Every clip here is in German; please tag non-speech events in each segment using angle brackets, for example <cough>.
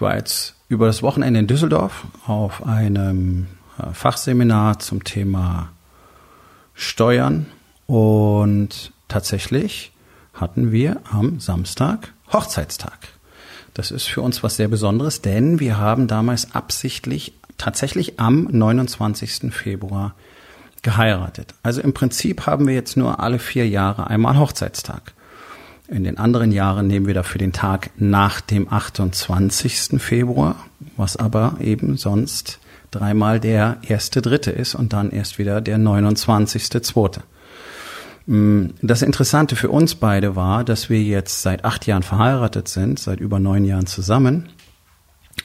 Ich war jetzt über das Wochenende in Düsseldorf auf einem äh, Fachseminar zum Thema Steuern und tatsächlich hatten wir am Samstag Hochzeitstag. Das ist für uns was sehr Besonderes, denn wir haben damals absichtlich tatsächlich am 29. Februar geheiratet. Also im Prinzip haben wir jetzt nur alle vier Jahre einmal Hochzeitstag. In den anderen Jahren nehmen wir dafür den Tag nach dem 28. Februar, was aber eben sonst dreimal der erste Dritte ist und dann erst wieder der 29. Zweite. Mm, das Interessante für uns beide war, dass wir jetzt seit acht Jahren verheiratet sind, seit über neun Jahren zusammen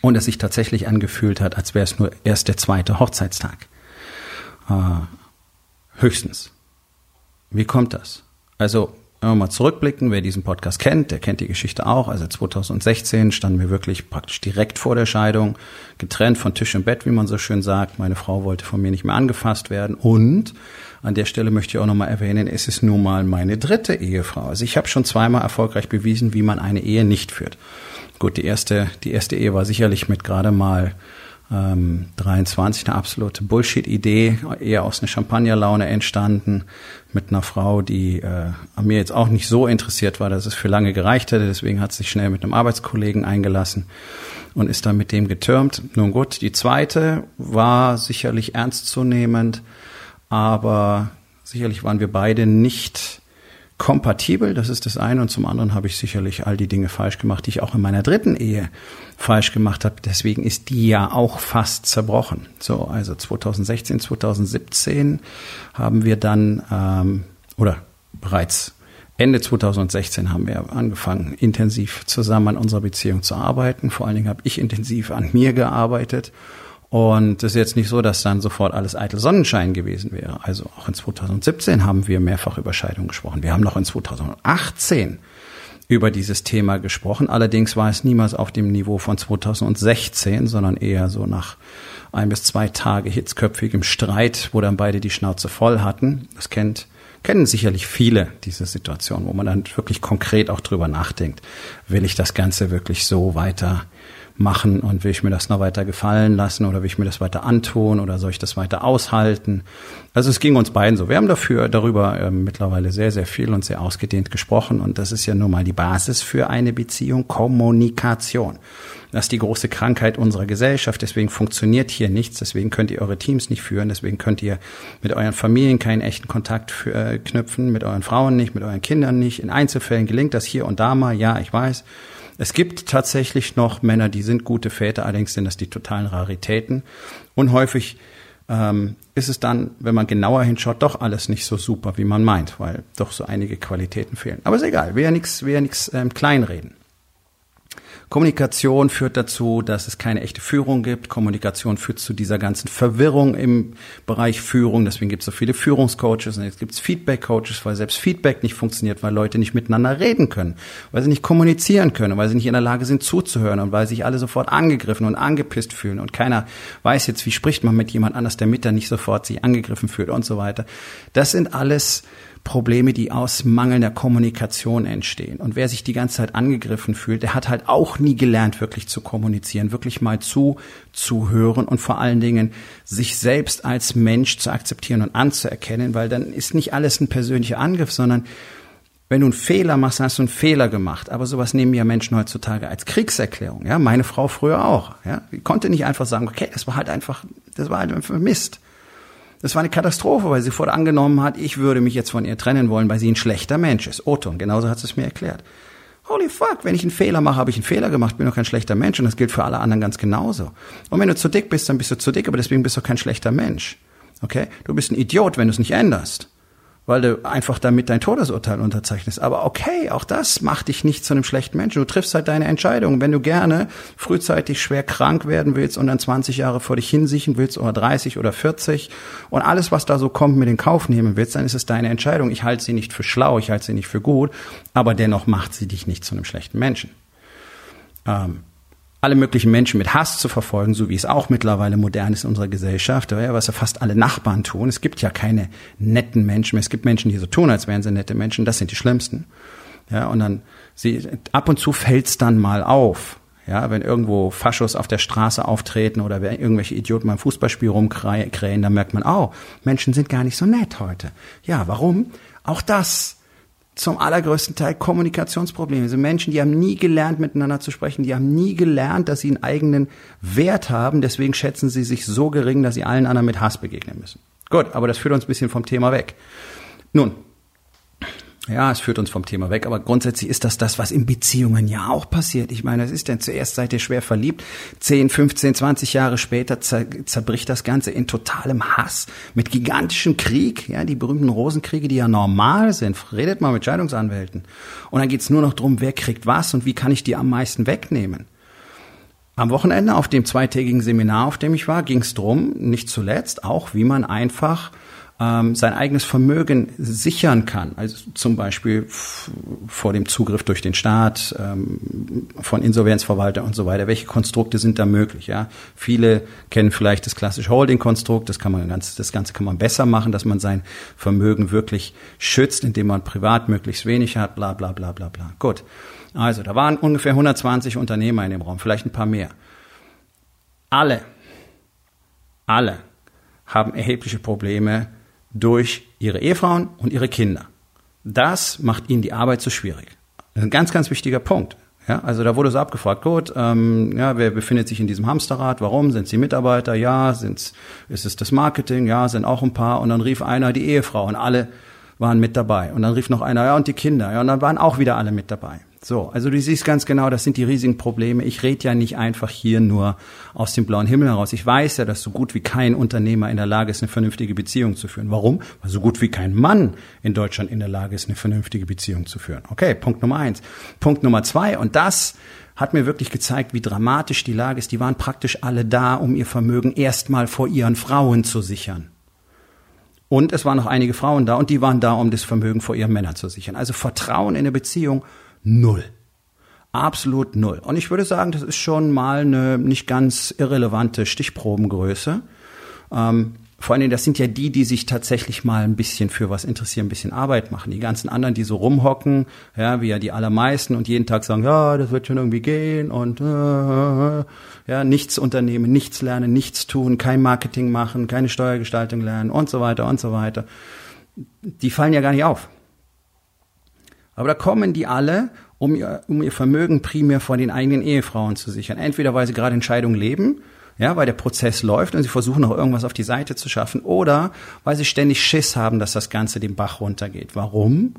und es sich tatsächlich angefühlt hat, als wäre es nur erst der zweite Hochzeitstag. Äh, höchstens. Wie kommt das? Also wenn wir mal zurückblicken, wer diesen Podcast kennt, der kennt die Geschichte auch. Also 2016 standen wir wirklich praktisch direkt vor der Scheidung, getrennt von Tisch und Bett, wie man so schön sagt. Meine Frau wollte von mir nicht mehr angefasst werden. Und an der Stelle möchte ich auch nochmal erwähnen, es ist nun mal meine dritte Ehefrau. Also ich habe schon zweimal erfolgreich bewiesen, wie man eine Ehe nicht führt. Gut, die erste, die erste Ehe war sicherlich mit gerade mal ähm, 23 eine absolute Bullshit-Idee, eher aus einer Champagnerlaune entstanden, mit einer Frau, die äh, an mir jetzt auch nicht so interessiert war, dass es für lange gereicht hätte. Deswegen hat sie sich schnell mit einem Arbeitskollegen eingelassen und ist dann mit dem getürmt. Nun gut, die zweite war sicherlich ernstzunehmend, aber sicherlich waren wir beide nicht kompatibel, das ist das eine. Und zum anderen habe ich sicherlich all die Dinge falsch gemacht, die ich auch in meiner dritten Ehe falsch gemacht habe. Deswegen ist die ja auch fast zerbrochen. So, also 2016, 2017 haben wir dann, ähm, oder bereits Ende 2016 haben wir angefangen, intensiv zusammen an unserer Beziehung zu arbeiten. Vor allen Dingen habe ich intensiv an mir gearbeitet und es ist jetzt nicht so, dass dann sofort alles eitel Sonnenschein gewesen wäre. Also auch in 2017 haben wir mehrfach über Scheidung gesprochen. Wir haben noch in 2018 über dieses Thema gesprochen. Allerdings war es niemals auf dem Niveau von 2016, sondern eher so nach ein bis zwei Tage hitzköpfigem Streit, wo dann beide die Schnauze voll hatten. Das kennt kennen sicherlich viele diese Situation, wo man dann wirklich konkret auch drüber nachdenkt. Will ich das Ganze wirklich so weiter machen und will ich mir das noch weiter gefallen lassen oder will ich mir das weiter antun oder soll ich das weiter aushalten? Also es ging uns beiden so. Wir haben dafür darüber äh, mittlerweile sehr, sehr viel und sehr ausgedehnt gesprochen und das ist ja nun mal die Basis für eine Beziehung, Kommunikation. Das ist die große Krankheit unserer Gesellschaft. Deswegen funktioniert hier nichts. Deswegen könnt ihr eure Teams nicht führen. Deswegen könnt ihr mit euren Familien keinen echten Kontakt für, äh, knüpfen, mit euren Frauen nicht, mit euren Kindern nicht. In Einzelfällen gelingt das hier und da mal. Ja, ich weiß. Es gibt tatsächlich noch Männer, die sind gute Väter, allerdings sind das die totalen Raritäten. Und häufig ähm, ist es dann, wenn man genauer hinschaut, doch alles nicht so super, wie man meint, weil doch so einige Qualitäten fehlen. Aber ist egal, will ja nichts, ähm, kleinreden. Kommunikation führt dazu, dass es keine echte Führung gibt. Kommunikation führt zu dieser ganzen Verwirrung im Bereich Führung. Deswegen gibt es so viele Führungscoaches und jetzt gibt es Feedback-Coaches, weil selbst Feedback nicht funktioniert, weil Leute nicht miteinander reden können, weil sie nicht kommunizieren können, weil sie nicht in der Lage sind zuzuhören und weil sich alle sofort angegriffen und angepisst fühlen und keiner weiß jetzt, wie spricht man mit jemand anders, damit er nicht sofort sich angegriffen fühlt und so weiter. Das sind alles Probleme, die aus mangelnder Kommunikation entstehen. Und wer sich die ganze Zeit angegriffen fühlt, der hat halt auch nie gelernt, wirklich zu kommunizieren, wirklich mal zu, zu hören und vor allen Dingen sich selbst als Mensch zu akzeptieren und anzuerkennen, weil dann ist nicht alles ein persönlicher Angriff, sondern wenn du einen Fehler machst, hast du einen Fehler gemacht. Aber sowas nehmen ja Menschen heutzutage als Kriegserklärung. Ja, meine Frau früher auch. Ja, die konnte nicht einfach sagen, okay, das war halt einfach, das war halt einfach Mist. Das war eine Katastrophe, weil sie vor angenommen hat, ich würde mich jetzt von ihr trennen wollen, weil sie ein schlechter Mensch ist. Otto, und genauso hat sie es mir erklärt. Holy fuck, wenn ich einen Fehler mache, habe ich einen Fehler gemacht, bin doch kein schlechter Mensch und das gilt für alle anderen ganz genauso. Und wenn du zu dick bist, dann bist du zu dick, aber deswegen bist du kein schlechter Mensch. Okay? Du bist ein Idiot, wenn du es nicht änderst. Weil du einfach damit dein Todesurteil unterzeichnest. Aber okay, auch das macht dich nicht zu einem schlechten Menschen. Du triffst halt deine Entscheidung. Wenn du gerne frühzeitig schwer krank werden willst und dann 20 Jahre vor dich hinsichen willst oder 30 oder 40 und alles, was da so kommt, mit in Kauf nehmen willst, dann ist es deine Entscheidung. Ich halte sie nicht für schlau, ich halte sie nicht für gut, aber dennoch macht sie dich nicht zu einem schlechten Menschen. Ähm, alle möglichen Menschen mit Hass zu verfolgen, so wie es auch mittlerweile modern ist in unserer Gesellschaft, was ja fast alle Nachbarn tun. Es gibt ja keine netten Menschen mehr. Es gibt Menschen, die so tun, als wären sie nette Menschen. Das sind die Schlimmsten. Ja, und dann sie, ab und zu fällt's dann mal auf. Ja, wenn irgendwo Faschos auf der Straße auftreten oder irgendwelche Idioten beim Fußballspiel rumkrähen, dann merkt man, oh, Menschen sind gar nicht so nett heute. Ja, warum? Auch das zum allergrößten Teil Kommunikationsprobleme. Also Menschen, die haben nie gelernt, miteinander zu sprechen, die haben nie gelernt, dass sie einen eigenen Wert haben, deswegen schätzen sie sich so gering, dass sie allen anderen mit Hass begegnen müssen. Gut, aber das führt uns ein bisschen vom Thema weg. Nun, ja, es führt uns vom Thema weg, aber grundsätzlich ist das das, was in Beziehungen ja auch passiert. Ich meine, es ist denn zuerst seid ihr schwer verliebt, 10, 15, 20 Jahre später zer zerbricht das Ganze in totalem Hass, mit gigantischem Krieg, ja, die berühmten Rosenkriege, die ja normal sind. Redet mal mit Scheidungsanwälten. Und dann geht's nur noch drum, wer kriegt was und wie kann ich die am meisten wegnehmen. Am Wochenende auf dem zweitägigen Seminar, auf dem ich war, ging's drum, nicht zuletzt auch, wie man einfach ähm, sein eigenes Vermögen sichern kann, also zum Beispiel vor dem Zugriff durch den Staat, ähm, von Insolvenzverwalter und so weiter. Welche Konstrukte sind da möglich? Ja, viele kennen vielleicht das klassische Holding-Konstrukt. Das kann man ganz, das Ganze kann man besser machen, dass man sein Vermögen wirklich schützt, indem man privat möglichst wenig hat. Bla bla bla bla bla. Gut. Also da waren ungefähr 120 Unternehmer in dem Raum, vielleicht ein paar mehr. Alle, alle haben erhebliche Probleme durch ihre Ehefrauen und ihre Kinder. Das macht ihnen die Arbeit so schwierig. Das ist ein ganz, ganz wichtiger Punkt. Ja, also da wurde so abgefragt, gut, ähm, ja, wer befindet sich in diesem Hamsterrad? Warum? Sind sie Mitarbeiter? Ja. Sind's, ist es das Marketing? Ja, sind auch ein paar. Und dann rief einer die Ehefrau und alle waren mit dabei. Und dann rief noch einer, ja, und die Kinder. Ja, und dann waren auch wieder alle mit dabei. So, also du siehst ganz genau, das sind die riesigen Probleme. Ich rede ja nicht einfach hier nur aus dem blauen Himmel heraus. Ich weiß ja, dass so gut wie kein Unternehmer in der Lage ist, eine vernünftige Beziehung zu führen. Warum? Weil so gut wie kein Mann in Deutschland in der Lage ist, eine vernünftige Beziehung zu führen. Okay, Punkt Nummer eins. Punkt Nummer zwei, und das hat mir wirklich gezeigt, wie dramatisch die Lage ist. Die waren praktisch alle da, um ihr Vermögen erstmal vor ihren Frauen zu sichern. Und es waren noch einige Frauen da und die waren da, um das Vermögen vor ihren Männern zu sichern. Also Vertrauen in eine Beziehung null. Absolut null. Und ich würde sagen, das ist schon mal eine nicht ganz irrelevante Stichprobengröße. Ähm, vor allen Dingen, das sind ja die, die sich tatsächlich mal ein bisschen für was interessieren, ein bisschen Arbeit machen. Die ganzen anderen, die so rumhocken, ja, wie ja die allermeisten und jeden Tag sagen, ja, das wird schon irgendwie gehen und äh, ja, nichts unternehmen, nichts lernen, nichts tun, kein Marketing machen, keine Steuergestaltung lernen und so weiter und so weiter. Die fallen ja gar nicht auf. Aber da kommen die alle, um ihr, um ihr Vermögen primär vor den eigenen Ehefrauen zu sichern. Entweder weil sie gerade Entscheidung leben, ja, weil der Prozess läuft und sie versuchen noch irgendwas auf die Seite zu schaffen, oder weil sie ständig Schiss haben, dass das Ganze den Bach runtergeht. Warum?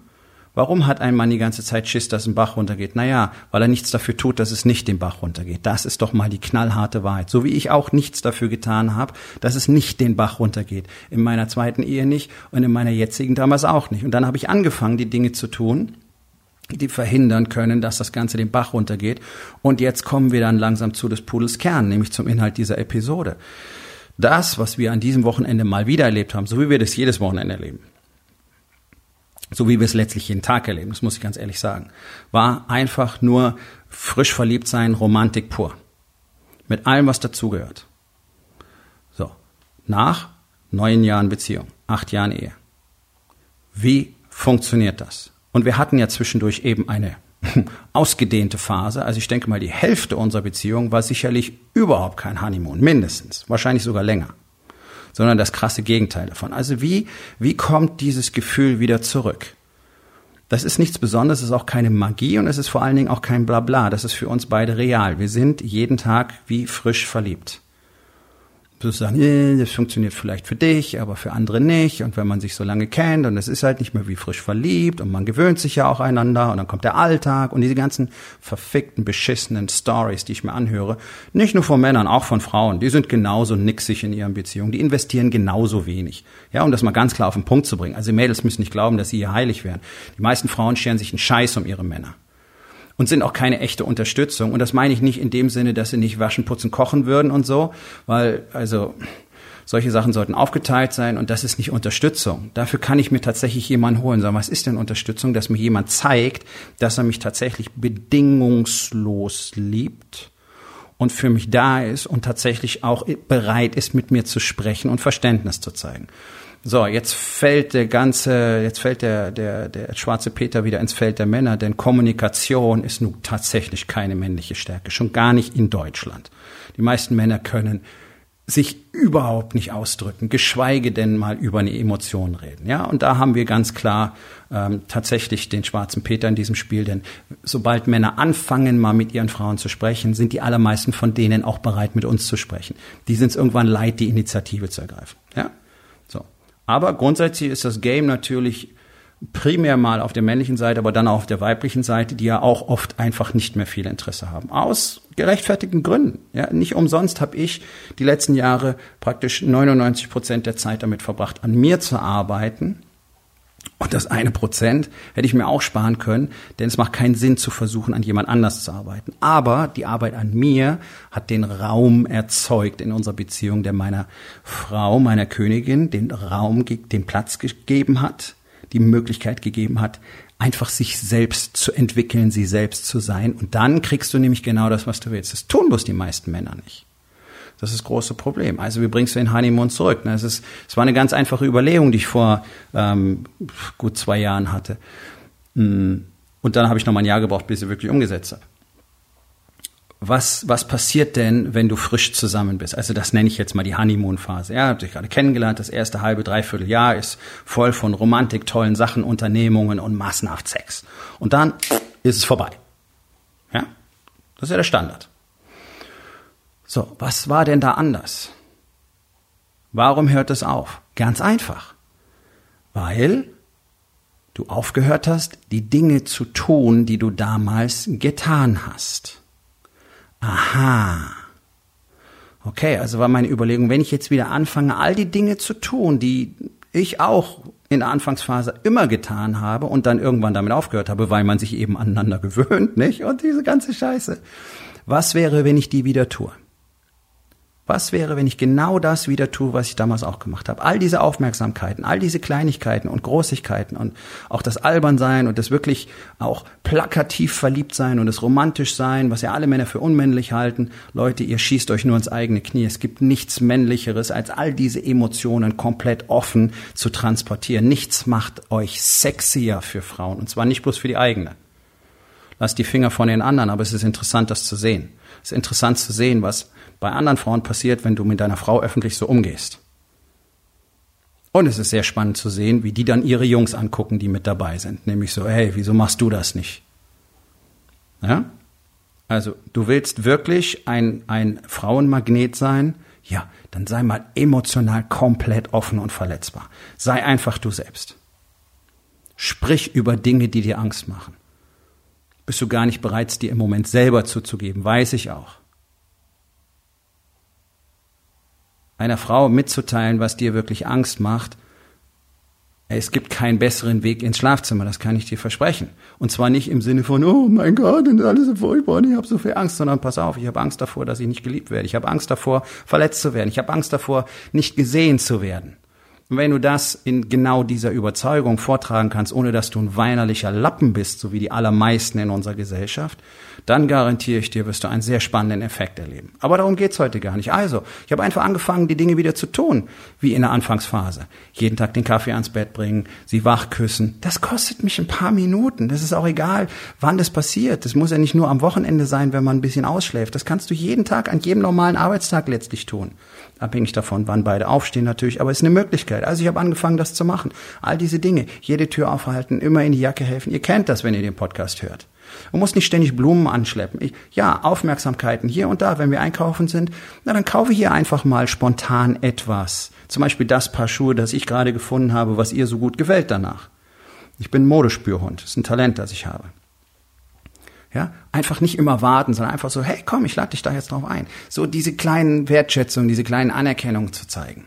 Warum hat ein Mann die ganze Zeit Schiss, dass ein Bach runtergeht? Naja, weil er nichts dafür tut, dass es nicht den Bach runtergeht. Das ist doch mal die knallharte Wahrheit. So wie ich auch nichts dafür getan habe, dass es nicht den Bach runtergeht. In meiner zweiten Ehe nicht und in meiner jetzigen damals auch nicht. Und dann habe ich angefangen, die Dinge zu tun, die verhindern können, dass das Ganze den Bach runtergeht. Und jetzt kommen wir dann langsam zu des Pudels Kern, nämlich zum Inhalt dieser Episode. Das, was wir an diesem Wochenende mal wieder erlebt haben, so wie wir das jedes Wochenende erleben, so wie wir es letztlich jeden Tag erleben, das muss ich ganz ehrlich sagen, war einfach nur frisch verliebt sein, Romantik pur. Mit allem, was dazugehört. So. Nach neun Jahren Beziehung, acht Jahren Ehe. Wie funktioniert das? Und wir hatten ja zwischendurch eben eine <laughs> ausgedehnte Phase. Also ich denke mal, die Hälfte unserer Beziehung war sicherlich überhaupt kein Honeymoon, mindestens, wahrscheinlich sogar länger, sondern das krasse Gegenteil davon. Also wie, wie kommt dieses Gefühl wieder zurück? Das ist nichts Besonderes, es ist auch keine Magie und es ist vor allen Dingen auch kein Blabla. Das ist für uns beide real. Wir sind jeden Tag wie frisch verliebt. Sozusagen, äh, das funktioniert vielleicht für dich, aber für andere nicht. Und wenn man sich so lange kennt und es ist halt nicht mehr wie frisch verliebt und man gewöhnt sich ja auch einander und dann kommt der Alltag und diese ganzen verfickten, beschissenen Stories, die ich mir anhöre, nicht nur von Männern, auch von Frauen, die sind genauso nixig in ihren Beziehungen, die investieren genauso wenig. Ja, um das mal ganz klar auf den Punkt zu bringen. Also Mädels müssen nicht glauben, dass sie hier heilig wären. Die meisten Frauen scheren sich einen Scheiß um ihre Männer und sind auch keine echte Unterstützung. Und das meine ich nicht in dem Sinne, dass sie nicht waschen, putzen, kochen würden und so, weil also solche Sachen sollten aufgeteilt sein und das ist nicht Unterstützung. Dafür kann ich mir tatsächlich jemanden holen. Sagen, was ist denn Unterstützung? Dass mir jemand zeigt, dass er mich tatsächlich bedingungslos liebt und für mich da ist und tatsächlich auch bereit ist, mit mir zu sprechen und Verständnis zu zeigen. So, jetzt fällt der ganze, jetzt fällt der, der, der schwarze Peter wieder ins Feld der Männer, denn Kommunikation ist nun tatsächlich keine männliche Stärke, schon gar nicht in Deutschland. Die meisten Männer können sich überhaupt nicht ausdrücken, geschweige denn mal über eine Emotion reden. Ja, und da haben wir ganz klar ähm, tatsächlich den schwarzen Peter in diesem Spiel, denn sobald Männer anfangen, mal mit ihren Frauen zu sprechen, sind die allermeisten von denen auch bereit, mit uns zu sprechen. Die sind es irgendwann leid, die Initiative zu ergreifen. Ja, aber grundsätzlich ist das Game natürlich primär mal auf der männlichen Seite, aber dann auch auf der weiblichen Seite, die ja auch oft einfach nicht mehr viel Interesse haben. Aus gerechtfertigten Gründen. Ja, nicht umsonst habe ich die letzten Jahre praktisch 99 Prozent der Zeit damit verbracht, an mir zu arbeiten und das eine Prozent hätte ich mir auch sparen können, denn es macht keinen Sinn zu versuchen, an jemand anders zu arbeiten. Aber die Arbeit an mir hat den Raum erzeugt in unserer Beziehung, der meiner Frau, meiner Königin, den Raum, den Platz gegeben hat, die Möglichkeit gegeben hat, einfach sich selbst zu entwickeln, sie selbst zu sein. Und dann kriegst du nämlich genau das, was du willst. Das tun bloß die meisten Männer nicht. Das ist das große Problem. Also wie bringst du den Honeymoon zurück? Es, ist, es war eine ganz einfache Überlegung, die ich vor ähm, gut zwei Jahren hatte. Mm, und dann habe ich noch mal ein Jahr gebraucht, bis ich wirklich umgesetzt habe. Was, was passiert denn, wenn du frisch zusammen bist? Also das nenne ich jetzt mal die Honeymoon-Phase. Ja, habt dich gerade kennengelernt. Das erste halbe, dreiviertel Jahr ist voll von Romantik, tollen Sachen, Unternehmungen und massenhaft Sex. Und dann ist es vorbei. Ja, das ist ja der Standard. So, was war denn da anders? Warum hört es auf? Ganz einfach. Weil du aufgehört hast, die Dinge zu tun, die du damals getan hast. Aha. Okay, also war meine Überlegung, wenn ich jetzt wieder anfange, all die Dinge zu tun, die ich auch in der Anfangsphase immer getan habe und dann irgendwann damit aufgehört habe, weil man sich eben aneinander <laughs> gewöhnt, nicht? Und diese ganze Scheiße. Was wäre, wenn ich die wieder tue? Was wäre, wenn ich genau das wieder tue, was ich damals auch gemacht habe? All diese Aufmerksamkeiten, all diese Kleinigkeiten und Großigkeiten und auch das Albernsein und das wirklich auch plakativ verliebt sein und das romantisch sein, was ja alle Männer für unmännlich halten. Leute, ihr schießt euch nur ins eigene Knie. Es gibt nichts männlicheres, als all diese Emotionen komplett offen zu transportieren. Nichts macht euch sexier für Frauen und zwar nicht bloß für die eigene. Lasst die Finger von den anderen, aber es ist interessant, das zu sehen. Es ist interessant zu sehen, was bei anderen Frauen passiert, wenn du mit deiner Frau öffentlich so umgehst. Und es ist sehr spannend zu sehen, wie die dann ihre Jungs angucken, die mit dabei sind. Nämlich so, hey, wieso machst du das nicht? Ja? Also, du willst wirklich ein, ein Frauenmagnet sein? Ja, dann sei mal emotional komplett offen und verletzbar. Sei einfach du selbst. Sprich über Dinge, die dir Angst machen. Bist du gar nicht bereit, dir im Moment selber zuzugeben, weiß ich auch. Einer Frau mitzuteilen, was dir wirklich Angst macht, es gibt keinen besseren Weg ins Schlafzimmer, das kann ich dir versprechen. Und zwar nicht im Sinne von, oh mein Gott, ist alles so furchtbar und ich habe so viel Angst, sondern pass auf, ich habe Angst davor, dass ich nicht geliebt werde. Ich habe Angst davor, verletzt zu werden. Ich habe Angst davor, nicht gesehen zu werden. Und wenn du das in genau dieser Überzeugung vortragen kannst, ohne dass du ein weinerlicher Lappen bist, so wie die allermeisten in unserer Gesellschaft, dann garantiere ich dir, wirst du einen sehr spannenden Effekt erleben. Aber darum geht's heute gar nicht. Also, ich habe einfach angefangen, die Dinge wieder zu tun, wie in der Anfangsphase. Jeden Tag den Kaffee ans Bett bringen, sie wach küssen. Das kostet mich ein paar Minuten. Das ist auch egal, wann das passiert. Das muss ja nicht nur am Wochenende sein, wenn man ein bisschen ausschläft. Das kannst du jeden Tag, an jedem normalen Arbeitstag letztlich tun. Abhängig davon, wann beide aufstehen natürlich, aber es ist eine Möglichkeit. Also ich habe angefangen, das zu machen. All diese Dinge, jede Tür aufhalten, immer in die Jacke helfen. Ihr kennt das, wenn ihr den Podcast hört. Man muss nicht ständig Blumen anschleppen. Ich, ja, Aufmerksamkeiten hier und da, wenn wir einkaufen sind, na dann kaufe hier einfach mal spontan etwas. Zum Beispiel das Paar Schuhe, das ich gerade gefunden habe, was ihr so gut gefällt danach. Ich bin Modespürhund. Das ist ein Talent, das ich habe. Ja, einfach nicht immer warten, sondern einfach so, hey, komm, ich lade dich da jetzt drauf ein. So diese kleinen Wertschätzungen, diese kleinen Anerkennungen zu zeigen.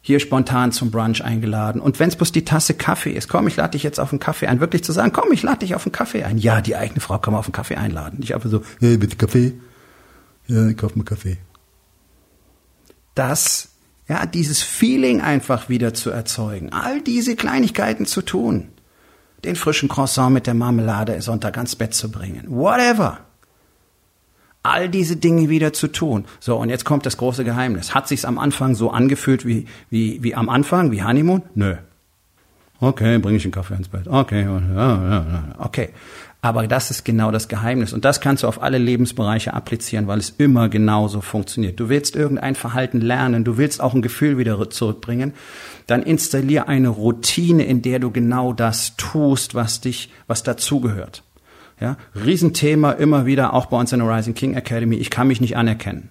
Hier spontan zum Brunch eingeladen. Und wenn es bloß die Tasse Kaffee ist, komm, ich lade dich jetzt auf einen Kaffee ein. Wirklich zu sagen, komm, ich lade dich auf einen Kaffee ein. Ja, die eigene Frau kann man auf einen Kaffee einladen. Nicht einfach so, hey, bitte Kaffee. Ja, ich kauf mir Kaffee. Das, ja, dieses Feeling einfach wieder zu erzeugen. All diese Kleinigkeiten zu tun den frischen Croissant mit der Marmelade Sonntag ans Bett zu bringen. Whatever. All diese Dinge wieder zu tun. So, und jetzt kommt das große Geheimnis. Hat sich's am Anfang so angefühlt wie, wie, wie am Anfang, wie Honeymoon? Nö. Okay, bringe ich einen Kaffee ins Bett. Okay, okay. Aber das ist genau das Geheimnis. Und das kannst du auf alle Lebensbereiche applizieren, weil es immer genauso funktioniert. Du willst irgendein Verhalten lernen, du willst auch ein Gefühl wieder zurückbringen, dann installier eine Routine, in der du genau das tust, was dich, was dazugehört. Ja, Riesenthema immer wieder, auch bei uns in der Rising King Academy. Ich kann mich nicht anerkennen.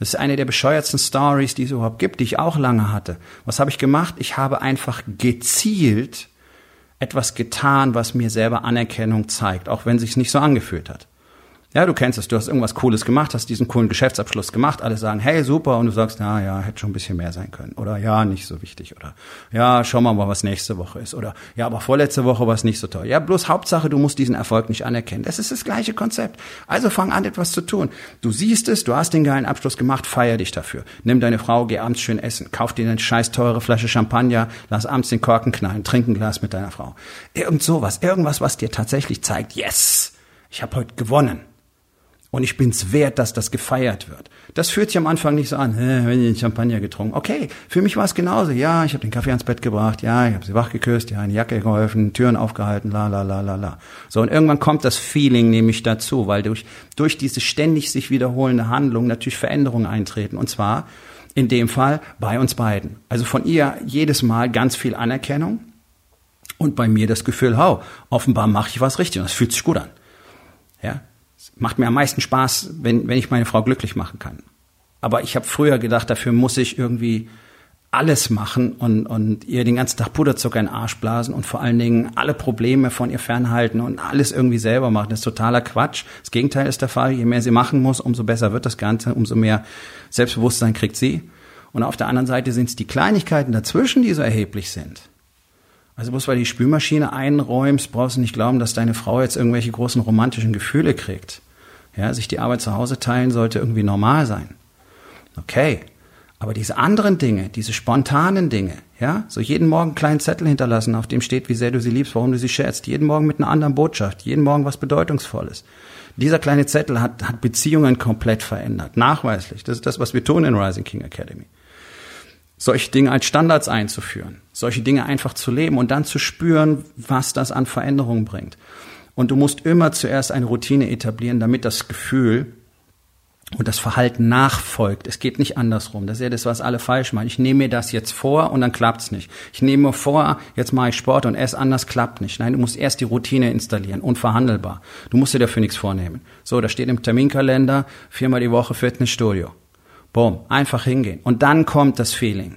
Das ist eine der bescheuertsten Stories, die es überhaupt gibt, die ich auch lange hatte. Was habe ich gemacht? Ich habe einfach gezielt etwas getan, was mir selber Anerkennung zeigt, auch wenn sich's nicht so angefühlt hat. Ja, du kennst es, du hast irgendwas Cooles gemacht, hast diesen coolen Geschäftsabschluss gemacht, alle sagen, hey, super, und du sagst, na ja, hätte schon ein bisschen mehr sein können. Oder ja, nicht so wichtig. Oder ja, schau mal, was nächste Woche ist. Oder ja, aber vorletzte Woche war es nicht so toll. Ja, bloß Hauptsache, du musst diesen Erfolg nicht anerkennen. Das ist das gleiche Konzept. Also fang an, etwas zu tun. Du siehst es, du hast den geilen Abschluss gemacht, feier dich dafür. Nimm deine Frau, geh abends schön essen, kauf dir eine scheiß teure Flasche Champagner, lass abends den Korken knallen, trink ein Glas mit deiner Frau. Irgend sowas, irgendwas, was dir tatsächlich zeigt, yes, ich habe heute gewonnen. Und ich bin's wert, dass das gefeiert wird. Das fühlt sich am Anfang nicht so an, wenn ich Champagner getrunken. Okay, für mich war es genauso. Ja, ich habe den Kaffee ans Bett gebracht, ja, ich habe sie wach geküsst, ja, eine Jacke geholfen, Türen aufgehalten, la la la la la. So, und irgendwann kommt das Feeling nämlich dazu, weil durch, durch diese ständig sich wiederholende Handlung natürlich Veränderungen eintreten. Und zwar in dem Fall bei uns beiden. Also von ihr jedes Mal ganz viel Anerkennung und bei mir das Gefühl, hau, offenbar mache ich was richtig und das fühlt sich gut an. Ja, macht mir am meisten Spaß, wenn, wenn ich meine Frau glücklich machen kann. Aber ich habe früher gedacht, dafür muss ich irgendwie alles machen und, und ihr den ganzen Tag Puderzucker in den Arsch blasen und vor allen Dingen alle Probleme von ihr fernhalten und alles irgendwie selber machen. Das ist totaler Quatsch. Das Gegenteil ist der Fall. Je mehr sie machen muss, umso besser wird das Ganze, umso mehr Selbstbewusstsein kriegt sie. Und auf der anderen Seite sind es die Kleinigkeiten dazwischen, die so erheblich sind. Also bloß weil die Spülmaschine einräumst, brauchst du nicht glauben, dass deine Frau jetzt irgendwelche großen romantischen Gefühle kriegt. Ja, sich die Arbeit zu Hause teilen sollte irgendwie normal sein. Okay. Aber diese anderen Dinge, diese spontanen Dinge, ja, so jeden Morgen einen kleinen Zettel hinterlassen, auf dem steht, wie sehr du sie liebst, warum du sie schätzt, jeden Morgen mit einer anderen Botschaft, jeden Morgen was Bedeutungsvolles. Dieser kleine Zettel hat, hat Beziehungen komplett verändert, nachweislich. Das ist das, was wir tun in Rising King Academy solche Dinge als Standards einzuführen, solche Dinge einfach zu leben und dann zu spüren, was das an Veränderungen bringt. Und du musst immer zuerst eine Routine etablieren, damit das Gefühl und das Verhalten nachfolgt. Es geht nicht andersrum. Das ist ja das, was alle falsch machen. Ich nehme mir das jetzt vor und dann klappt's nicht. Ich nehme mir vor, jetzt mache ich Sport und erst anders klappt nicht. Nein, du musst erst die Routine installieren, unverhandelbar. Du musst dir dafür nichts vornehmen. So, da steht im Terminkalender viermal die Woche Fitnessstudio. Boom, einfach hingehen. Und dann kommt das Feeling,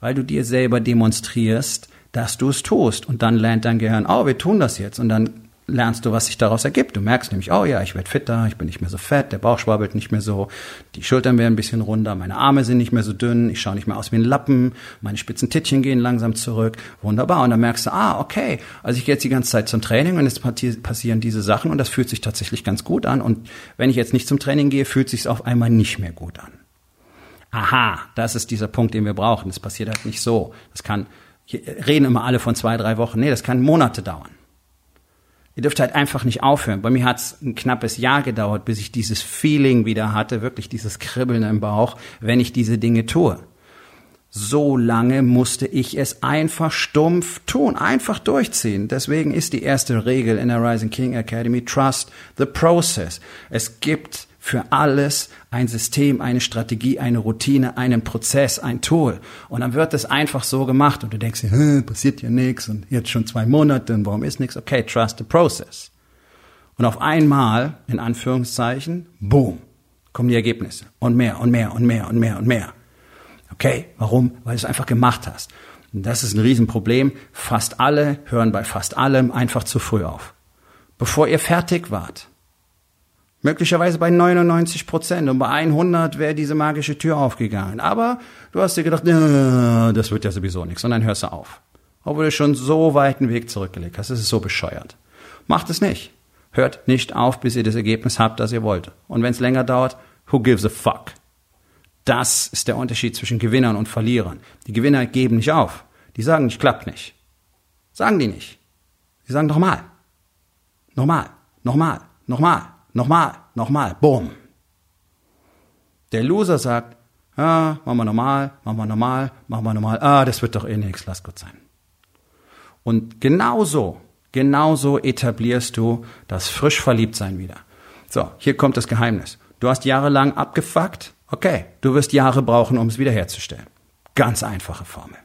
weil du dir selber demonstrierst, dass du es tust. Und dann lernt dein Gehirn, oh, wir tun das jetzt. Und dann lernst du, was sich daraus ergibt. Du merkst nämlich, oh ja, ich werde fitter, ich bin nicht mehr so fett, der Bauch schwabbelt nicht mehr so, die Schultern werden ein bisschen runder, meine Arme sind nicht mehr so dünn, ich schaue nicht mehr aus wie ein Lappen, meine spitzen Tittchen gehen langsam zurück. Wunderbar. Und dann merkst du, ah, okay, also ich gehe jetzt die ganze Zeit zum Training und es passieren diese Sachen und das fühlt sich tatsächlich ganz gut an. Und wenn ich jetzt nicht zum Training gehe, fühlt sich auf einmal nicht mehr gut an aha, das ist dieser Punkt, den wir brauchen. Das passiert halt nicht so. Das kann, reden immer alle von zwei, drei Wochen. Nee, das kann Monate dauern. Ihr dürft halt einfach nicht aufhören. Bei mir hat es ein knappes Jahr gedauert, bis ich dieses Feeling wieder hatte, wirklich dieses Kribbeln im Bauch, wenn ich diese Dinge tue. So lange musste ich es einfach stumpf tun, einfach durchziehen. Deswegen ist die erste Regel in der Rising King Academy Trust the Process. Es gibt Für alles ein System, eine Strategie, eine Routine, einen Prozess, ein Tool. Und dann wird es einfach so gemacht und du denkst dir, passiert ja nichts und jetzt schon zwei Monate und warum ist nichts? Okay, trust the process. Und auf einmal, in Anführungszeichen, boom, kommen die Ergebnisse. Und mehr und mehr und mehr und mehr und mehr. Okay, warum? Weil du es einfach gemacht hast. Und das ist ein Riesenproblem. Fast alle hören bei fast allem einfach zu früh auf. Bevor ihr fertig wart. Möglicherweise bei 99 Prozent und bei 100 wäre diese magische Tür aufgegangen. Aber du hast dir gedacht, das wird ja sowieso nichts. Und dann hörst du auf. Obwohl du schon so weiten Weg zurückgelegt hast. Das ist so bescheuert. Macht es nicht. Hört nicht auf, bis ihr das Ergebnis habt, das ihr wollt. Und wenn es länger dauert, who gives a fuck? Das ist der Unterschied zwischen Gewinnern und Verlierern. Die Gewinner geben nicht auf. Die sagen, ich klappt nicht. Sagen die nicht. Sie sagen nochmal. Nochmal. Nochmal. Nochmal. Nochmal. Nochmal. Boom. Der Loser sagt, ah, machen wir normal, machen wir normal, machen wir normal. Ah, das wird doch eh nichts, lass Gott sein. Und genauso Genauso etablierst du das frisch Verliebtsein wieder. So, hier kommt das Geheimnis. Du hast jahrelang abgefuckt. Okay, du wirst Jahre brauchen, um es wiederherzustellen. Ganz einfache Formel.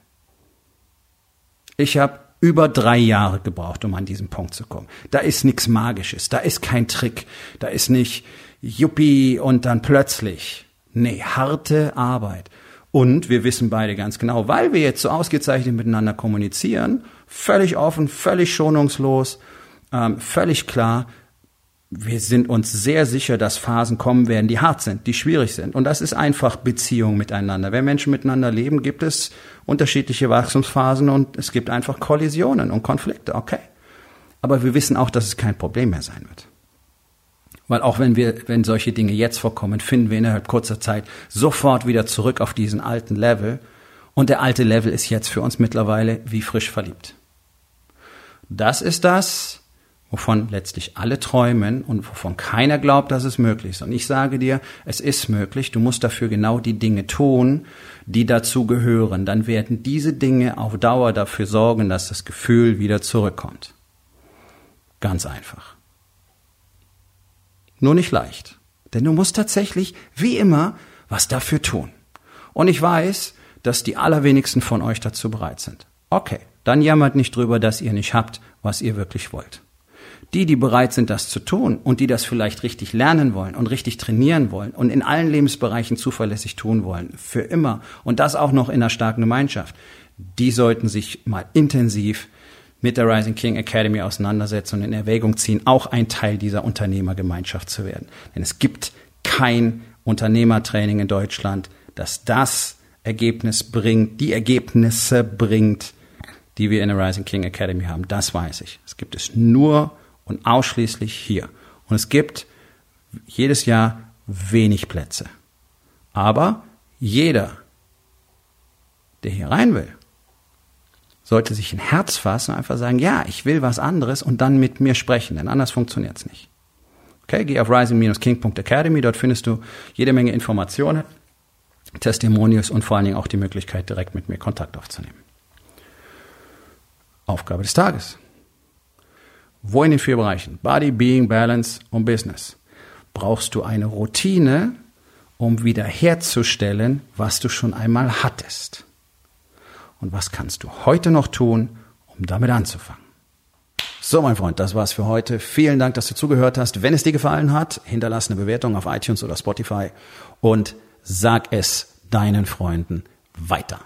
Ich habe über drei Jahre gebraucht, um an diesen Punkt zu kommen. Da ist nichts Magisches, da ist kein Trick, da ist nicht Yuppie und dann plötzlich. Nee, harte Arbeit. Und wir wissen beide ganz genau, weil wir jetzt so ausgezeichnet miteinander kommunizieren, völlig offen, völlig schonungslos, ähm, völlig klar, wir sind uns sehr sicher, dass Phasen kommen werden, die hart sind, die schwierig sind. Und das ist einfach Beziehung miteinander. Wenn Menschen miteinander leben, gibt es unterschiedliche Wachstumsphasen und es gibt einfach Kollisionen und Konflikte, okay. Aber wir wissen auch, dass es kein Problem mehr sein wird. Weil auch wenn wir, wenn solche Dinge jetzt vorkommen, finden wir innerhalb kurzer Zeit sofort wieder zurück auf diesen alten Level. Und der alte Level ist jetzt für uns mittlerweile wie frisch verliebt. Das ist das, wovon letztlich alle träumen und wovon keiner glaubt, dass es möglich ist. Und ich sage dir, es ist möglich. Du musst dafür genau die Dinge tun, die dazu gehören. Dann werden diese Dinge auf Dauer dafür sorgen, dass das Gefühl wieder zurückkommt. Ganz einfach. Nur nicht leicht. Denn du musst tatsächlich, wie immer, was dafür tun. Und ich weiß, dass die allerwenigsten von euch dazu bereit sind. Okay, dann jammert nicht drüber, dass ihr nicht habt, was ihr wirklich wollt. Die, die bereit sind, das zu tun und die das vielleicht richtig lernen wollen und richtig trainieren wollen und in allen Lebensbereichen zuverlässig tun wollen, für immer und das auch noch in einer starken Gemeinschaft, die sollten sich mal intensiv mit der Rising King Academy auseinandersetzen und in Erwägung ziehen, auch ein Teil dieser Unternehmergemeinschaft zu werden. Denn es gibt kein Unternehmertraining in Deutschland, das das Ergebnis bringt, die Ergebnisse bringt, die wir in der Rising King Academy haben. Das weiß ich. Es gibt es nur und ausschließlich hier. Und es gibt jedes Jahr wenig Plätze. Aber jeder, der hier rein will, sollte sich ein Herz fassen und einfach sagen, ja, ich will was anderes und dann mit mir sprechen, denn anders funktioniert es nicht. Okay, geh auf rising-king.academy, dort findest du jede Menge Informationen, Testimonials und vor allen Dingen auch die Möglichkeit, direkt mit mir Kontakt aufzunehmen. Aufgabe des Tages. Wo in den vier Bereichen, Body, Being, Balance und Business, brauchst du eine Routine, um wiederherzustellen, was du schon einmal hattest? und was kannst du heute noch tun, um damit anzufangen. So, mein Freund, das war's für heute. Vielen Dank, dass du zugehört hast. Wenn es dir gefallen hat, hinterlass eine Bewertung auf iTunes oder Spotify und sag es deinen Freunden weiter.